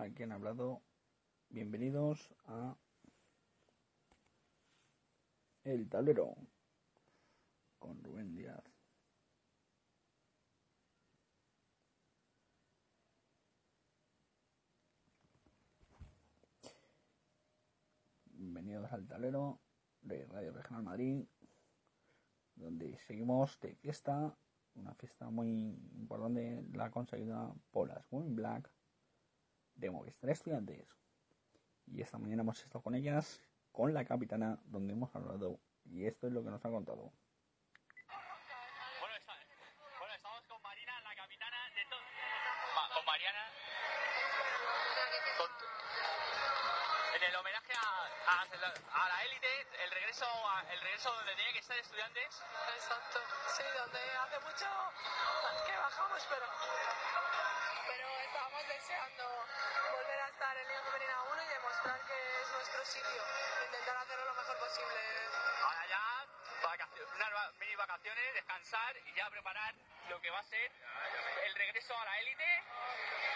Aquí han hablado. Bienvenidos a El Tablero con Rubén Díaz. Bienvenidos al Tablero de Radio Regional Madrid, donde seguimos de fiesta, una fiesta muy importante, la conseguida por las Women Black de Movistar Estudiantes. Y esta mañana hemos estado con ellas, con la capitana, donde hemos hablado. Y esto es lo que nos ha contado. Bueno, está- bueno, estamos con Marina, la capitana de todo. Ma- con Mariana. con- en el homenaje a, a, a la élite, el regreso, a- el regreso donde tenía que estar estudiantes. Exacto, sí, donde hace mucho que bajamos, pero, pero estábamos deseando volver a estar en Liga Femenina 1 y demostrar que es nuestro sitio, intentar hacerlo lo mejor posible. Ahora ya, vacaciones, unas mini vacaciones, descansar y ya preparar lo que va a ser el regreso a la élite,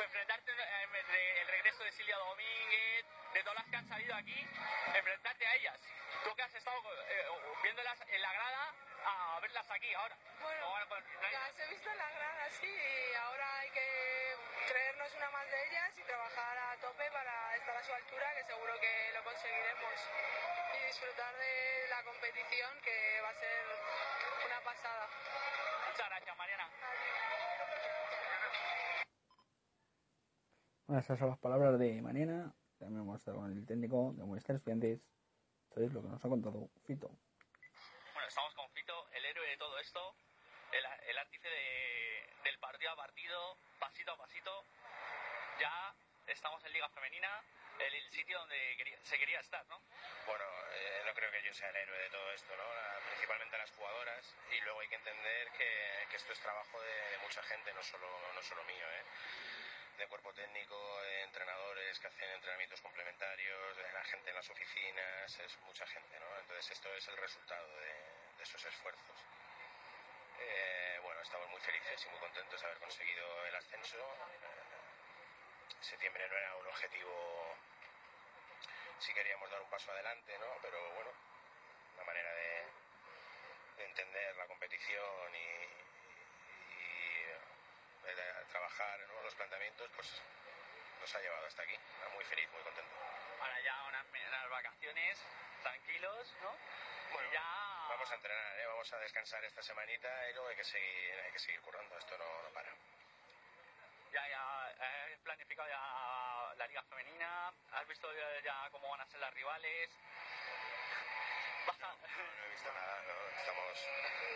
enfrentarte eh, el regreso de Silvia Domínguez, de todas las que han salido aquí, enfrentarte a ellas. Tú que has estado eh, viéndolas en la grada, a verlas aquí ahora. Bueno, Ahora las he visto en la grada, sí, y ahora hay que creernos una más de ellas y trabajar a tope para estar a su altura, que seguro que lo conseguiremos. Y disfrutar de la competición, que va a ser una pasada. Muchas gracias, Mariana. Bueno, estas son las palabras de Mariana. También hemos estado con el técnico de Movistar Estudiantes. Esto es lo que nos ha contado Fito. Bueno, estamos con Fito, el héroe de todo esto, el, el artífice de- del partido a partido, pasito a pasito. Ya estamos en Liga Femenina, el, sitio donde quería- se quería estar, ¿no? Bueno, eh, no creo que yo sea el héroe de todo esto, ¿no? Principalmente las jugadoras y luego hay que entender que, que esto es trabajo de, de mucha gente, no solo, no solo mío, ¿eh? De cuerpo técnico, de entrenadores que hacen entrenamientos complementarios, de la gente en las oficinas, es mucha gente, ¿no? Entonces esto es el resultado de, de esos esfuerzos. Eh, bueno, estamos muy felices y muy contentos de haber conseguido el ascenso. Septiembre no era un objetivo sí queríamos dar un paso adelante, ¿no? Pero bueno, una manera de, de entender la competición y, y, eh, de trabajar ¿no? los planteamientos, pues nos ha llevado hasta aquí. Muy feliz, muy contento. Ahora ya unas, unas vacaciones, tranquilos, ¿no? Bueno, ya... Vamos a entrenar, ¿eh? vamos a descansar esta semanita y luego hay que seguir, hay que seguir currando, esto no, no para. Ya, ya, he planificado ya la Liga Femenina, has visto ya, ya cómo van a ser las rivales. A- No he visto nada, ¿no? Estamos,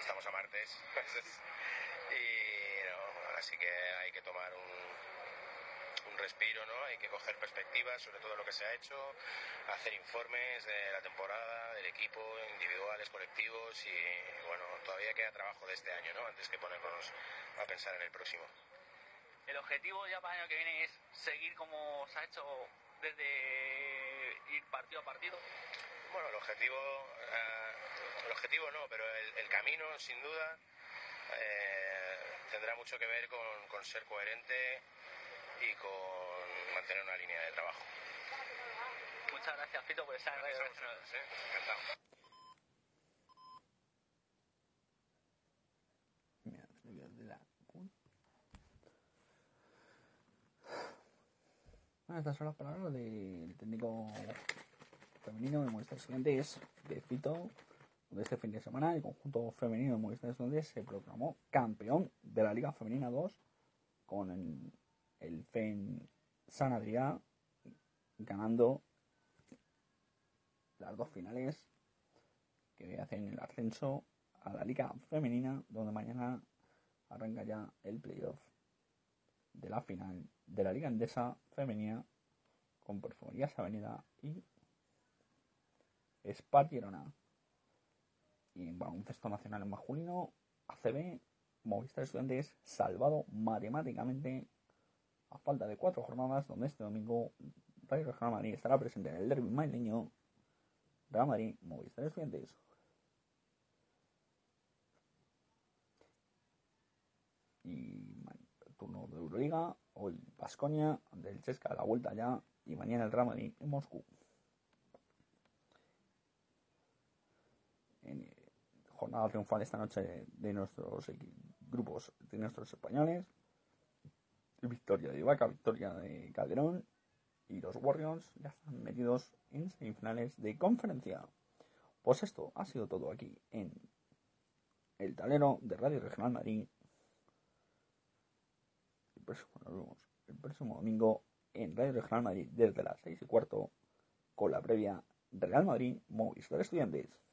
estamos a martes. y no, así que hay que tomar un, un respiro, ¿no? Hay que coger perspectivas sobre todo lo que se ha hecho, hacer informes de la temporada, del equipo, individuales, colectivos y bueno, todavía queda trabajo de este año, ¿no? Antes que ponernos a pensar en el próximo. El objetivo ya para el año que viene es seguir como se ha hecho desde ir partido a partido. Bueno, el objetivo, eh, el objetivo no, pero el, el camino, sin duda, eh, tendrá mucho que ver con, con ser coherente y con mantener una línea de trabajo. Muchas gracias, Fito, por estar en Radio Regional. Sí, encantado. De Bueno, estas son las palabras del técnico femenino de Movistar Estudiantes de Fito, donde este fin de semana el conjunto femenino de Movistar Estudiantes se proclamó campeón de la Liga Femenina 2 con el, el FEN San Adrià ganando las dos finales que hacen el ascenso a la Liga Femenina, donde mañana arranca ya el playoff de la final de la Liga Endesa Femenina con Perfumerías Avenida y Spartierona. Y en baloncesto nacional en masculino, ACB, Movistar Estudiantes salvado matemáticamente a falta de cuatro jornadas, donde este domingo Rayo Madrid estará presente en el derby madrileño Real Madrid, Movistar Estudiantes. Y turno de Euroliga, hoy Vasconia, del Chesca a la vuelta ya, y mañana el Real Madrid en Moscú. Eh, jornada triunfal esta noche de nuestros grupos, de nuestros españoles. Victoria de Ivaca, victoria de Calderón y los Warriors ya están metidos en semifinales de conferencia. Pues esto ha sido todo aquí en el talero de Radio Regional Madrid. El próximo, domingo en Radio Regional Madrid desde las 6 y cuarto con la previa Real Madrid Movistar Estudiantes.